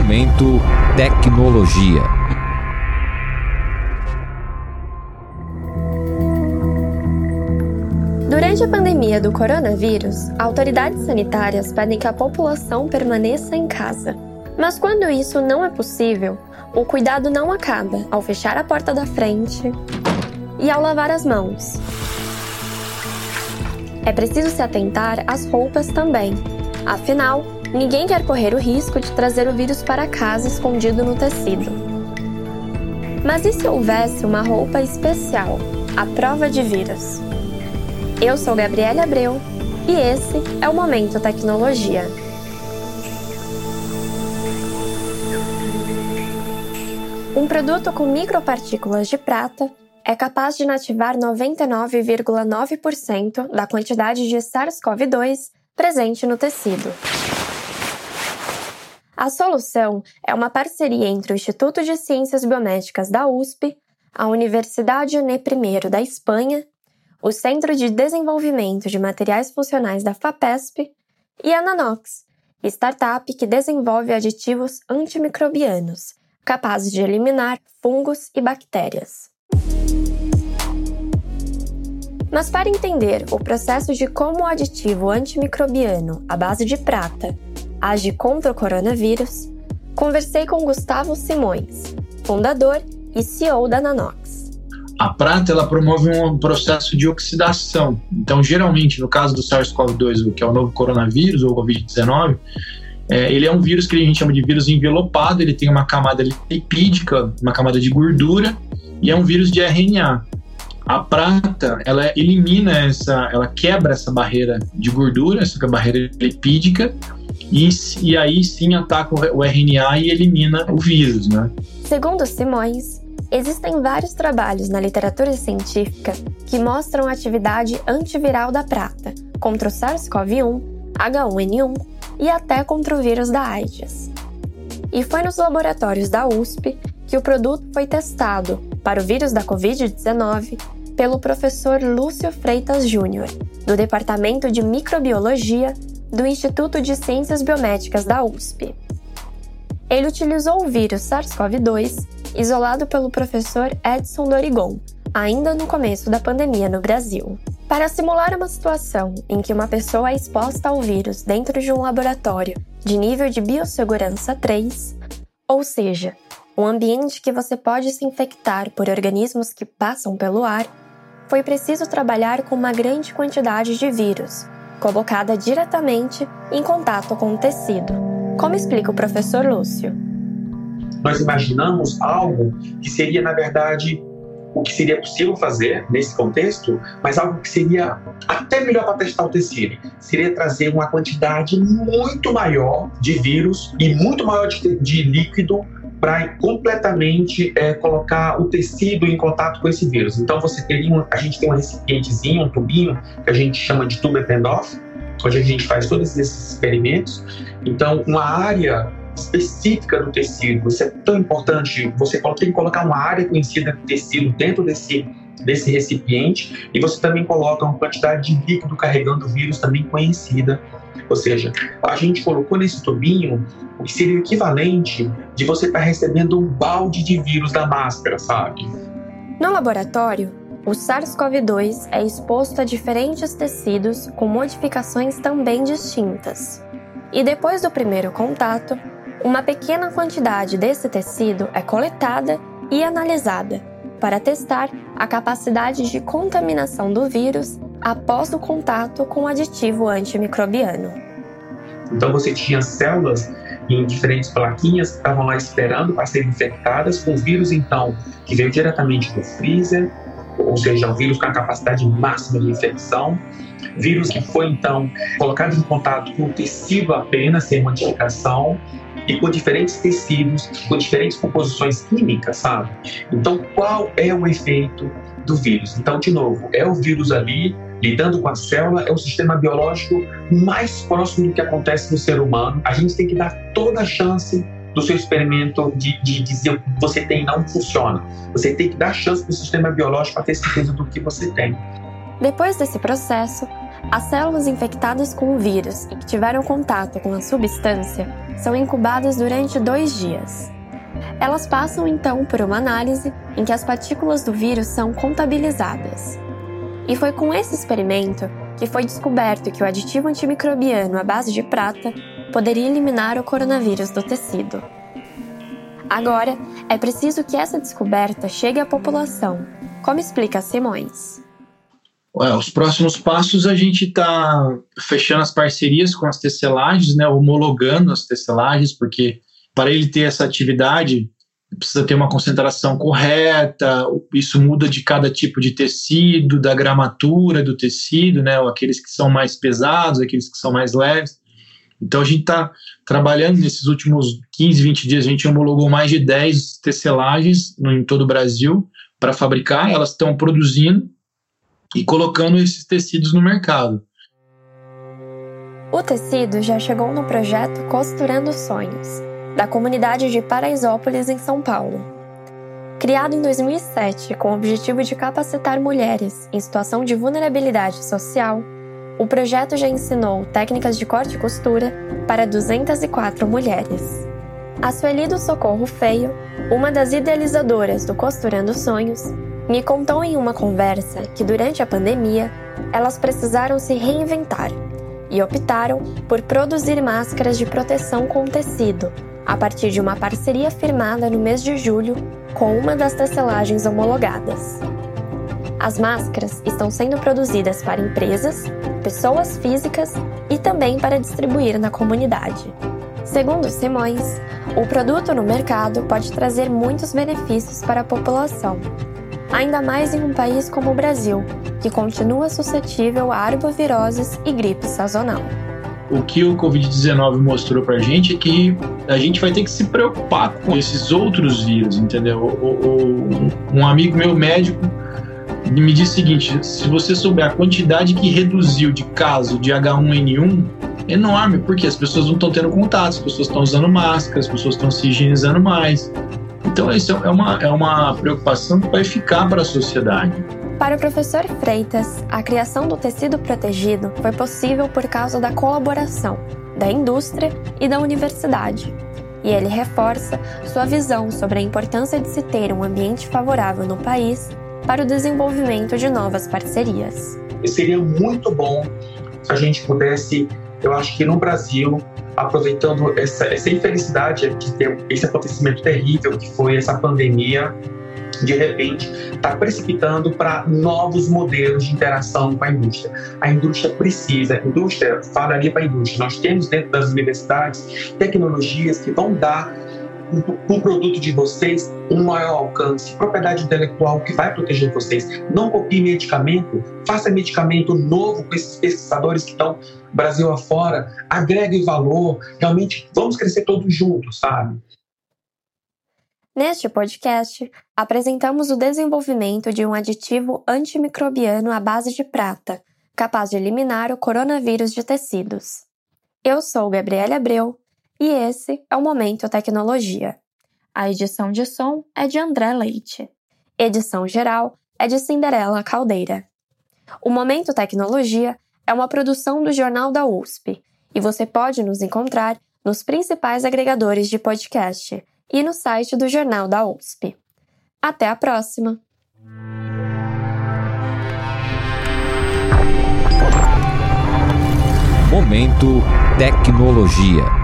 Momento Tecnologia. Durante a pandemia do coronavírus, autoridades sanitárias pedem que a população permaneça em casa. Mas quando isso não é possível, o cuidado não acaba ao fechar a porta da frente e ao lavar as mãos. É preciso se atentar às roupas também. Afinal, ninguém quer correr o risco de trazer o vírus para casa escondido no tecido. Mas e se houvesse uma roupa especial, a prova de vírus? Eu sou Gabriela Abreu e esse é o Momento Tecnologia. Um produto com micropartículas de prata é capaz de inativar 99,9% da quantidade de SARS-CoV-2 presente no tecido. A solução é uma parceria entre o Instituto de Ciências Biomédicas da USP, a Universidade UNE I da Espanha, o Centro de Desenvolvimento de Materiais Funcionais da FAPESP e a Nanox, startup que desenvolve aditivos antimicrobianos capazes de eliminar fungos e bactérias. Mas para entender o processo de como o aditivo antimicrobiano à base de prata age contra o coronavírus, conversei com Gustavo Simões, fundador e CEO da Nanox. A prata ela promove um processo de oxidação. Então, geralmente, no caso do SARS-CoV-2, que é o novo coronavírus ou COVID-19, é, ele é um vírus que a gente chama de vírus envelopado, ele tem uma camada lipídica, uma camada de gordura, e é um vírus de RNA. A prata, ela elimina essa, ela quebra essa barreira de gordura, essa barreira lipídica, e, e aí sim ataca o RNA e elimina o vírus, né? Segundo Simões, existem vários trabalhos na literatura científica que mostram a atividade antiviral da prata contra o SARS-CoV-1, H1N1 e até contra o vírus da AIDS. E foi nos laboratórios da USP que o produto foi testado para o vírus da Covid-19 pelo professor Lúcio Freitas Júnior, do Departamento de Microbiologia do Instituto de Ciências Biomédicas da USP. Ele utilizou o vírus SARS-CoV-2 isolado pelo professor Edson Dorigon, ainda no começo da pandemia no Brasil. Para simular uma situação em que uma pessoa é exposta ao vírus dentro de um laboratório de nível de biossegurança 3, ou seja, um ambiente que você pode se infectar por organismos que passam pelo ar, foi preciso trabalhar com uma grande quantidade de vírus, colocada diretamente em contato com o tecido. Como explica o professor Lúcio? Nós imaginamos algo que seria, na verdade, o que seria possível fazer nesse contexto, mas algo que seria até melhor para testar o tecido. Seria trazer uma quantidade muito maior de vírus e muito maior de, de líquido para completamente é, colocar o tecido em contato com esse vírus. Então você teria um, a gente tem um recipientezinho, um tubinho que a gente chama de tubo Eppendorf, onde a gente faz todos esses experimentos. Então uma área específica do tecido. Isso é tão importante. Você tem que colocar uma área conhecida do tecido dentro desse desse recipiente e você também coloca uma quantidade de líquido carregando o vírus também conhecida. Ou seja, a gente colocou nesse tubinho o que seria o equivalente de você estar tá recebendo um balde de vírus da máscara, sabe? No laboratório, o SARS-CoV-2 é exposto a diferentes tecidos com modificações também distintas. E depois do primeiro contato, uma pequena quantidade desse tecido é coletada e analisada para testar a capacidade de contaminação do vírus após o contato com o aditivo antimicrobiano. Então você tinha células em diferentes plaquinhas que estavam lá esperando para serem infectadas com vírus então que veio diretamente do freezer, ou seja, o vírus com a capacidade máxima de infecção, vírus que foi então colocado em contato com o tecido apenas sem modificação e com diferentes tecidos, com diferentes composições químicas, sabe? Então, qual é o efeito do vírus? Então, de novo, é o vírus ali lidando com a célula, é o sistema biológico mais próximo do que acontece no ser humano. A gente tem que dar toda a chance do seu experimento de, de dizer o que você tem não funciona. Você tem que dar chance para o sistema biológico para ter certeza do que você tem. Depois desse processo, as células infectadas com o vírus e que tiveram contato com a substância são incubadas durante dois dias. Elas passam então por uma análise em que as partículas do vírus são contabilizadas. E foi com esse experimento que foi descoberto que o aditivo antimicrobiano à base de prata poderia eliminar o coronavírus do tecido. Agora, é preciso que essa descoberta chegue à população, como explica Simões. Ué, os próximos passos a gente está fechando as parcerias com as tecelagens, né, homologando as tecelagens, porque para ele ter essa atividade precisa ter uma concentração correta, isso muda de cada tipo de tecido, da gramatura do tecido, né, aqueles que são mais pesados, aqueles que são mais leves. Então a gente está trabalhando nesses últimos 15, 20 dias, a gente homologou mais de 10 tecelagens em todo o Brasil para fabricar, elas estão produzindo e colocando esses tecidos no mercado. O tecido já chegou no projeto Costurando Sonhos, da comunidade de Paraisópolis, em São Paulo. Criado em 2007 com o objetivo de capacitar mulheres em situação de vulnerabilidade social, o projeto já ensinou técnicas de corte e costura para 204 mulheres. A Sueli do Socorro Feio, uma das idealizadoras do Costurando Sonhos, me contou em uma conversa que durante a pandemia elas precisaram se reinventar e optaram por produzir máscaras de proteção com tecido, a partir de uma parceria firmada no mês de julho com uma das tecelagens homologadas. As máscaras estão sendo produzidas para empresas, pessoas físicas e também para distribuir na comunidade. Segundo Simões, o produto no mercado pode trazer muitos benefícios para a população, ainda mais em um país como o Brasil, que continua suscetível a arboviroses e gripe sazonal. O que o Covid-19 mostrou para a gente é que a gente vai ter que se preocupar com esses outros vírus, entendeu? O, o, um amigo meu médico me diz o seguinte: se você souber a quantidade que reduziu de caso de H1N1, é enorme, porque as pessoas não estão tendo contato, as pessoas estão usando máscara, as pessoas estão se higienizando mais. Então, isso é uma, é uma preocupação que vai ficar para a sociedade. Para o professor Freitas, a criação do tecido protegido foi possível por causa da colaboração da indústria e da universidade. E ele reforça sua visão sobre a importância de se ter um ambiente favorável no país para o desenvolvimento de novas parcerias. Seria muito bom se a gente pudesse, eu acho que no Brasil, aproveitando essa, essa infelicidade esse acontecimento terrível que foi essa pandemia, de repente está precipitando para novos modelos de interação com a indústria. A indústria precisa, a indústria falaria para a indústria, nós temos dentro das universidades tecnologias que vão dar o produto de vocês um maior alcance, propriedade intelectual que vai proteger vocês. Não copie medicamento, faça medicamento novo com esses pesquisadores que estão Brasil afora, agregue valor, realmente vamos crescer todos juntos, sabe? Neste podcast, apresentamos o desenvolvimento de um aditivo antimicrobiano à base de prata, capaz de eliminar o coronavírus de tecidos. Eu sou Gabriela Abreu e esse é o Momento Tecnologia. A edição de som é de André Leite. Edição geral é de Cinderela Caldeira. O Momento Tecnologia é uma produção do Jornal da USP e você pode nos encontrar nos principais agregadores de podcast e no site do Jornal da USP. Até a próxima! Momento Tecnologia.